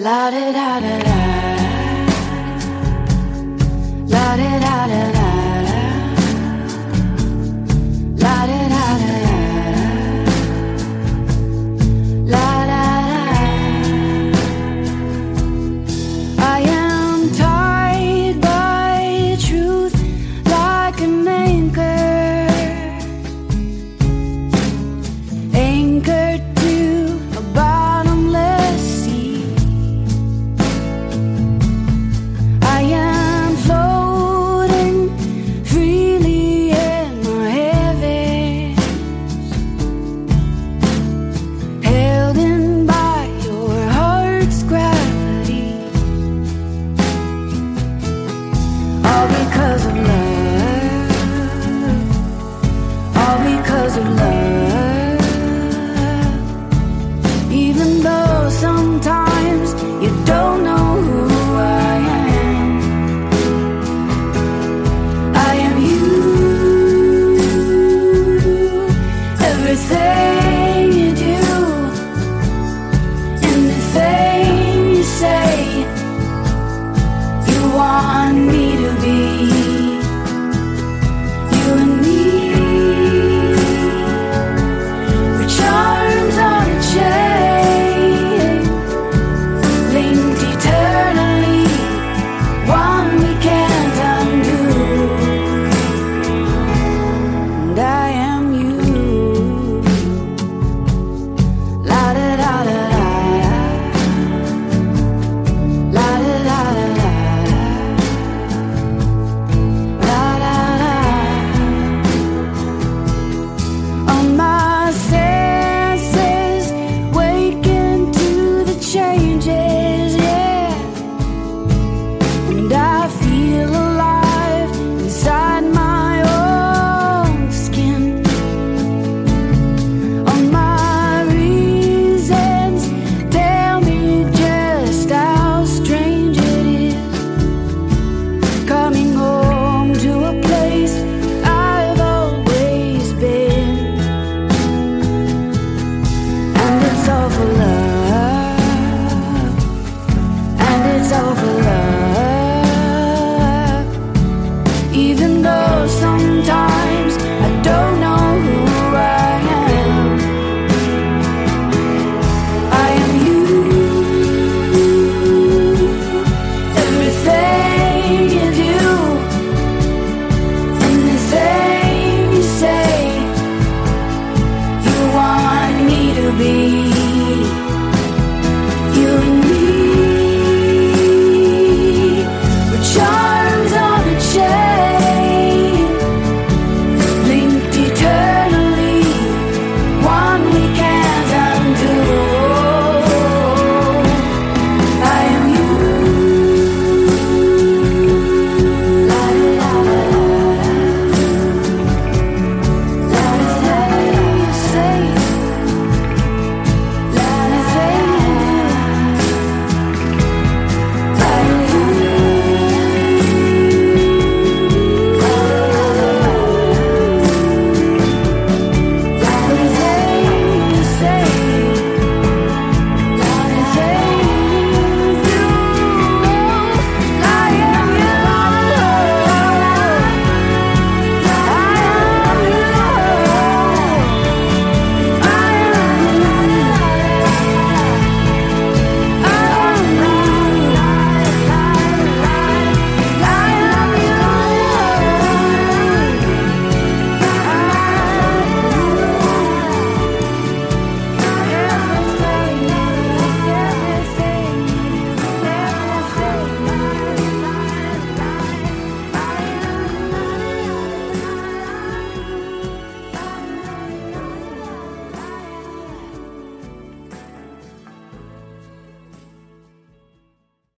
La da da da da. out of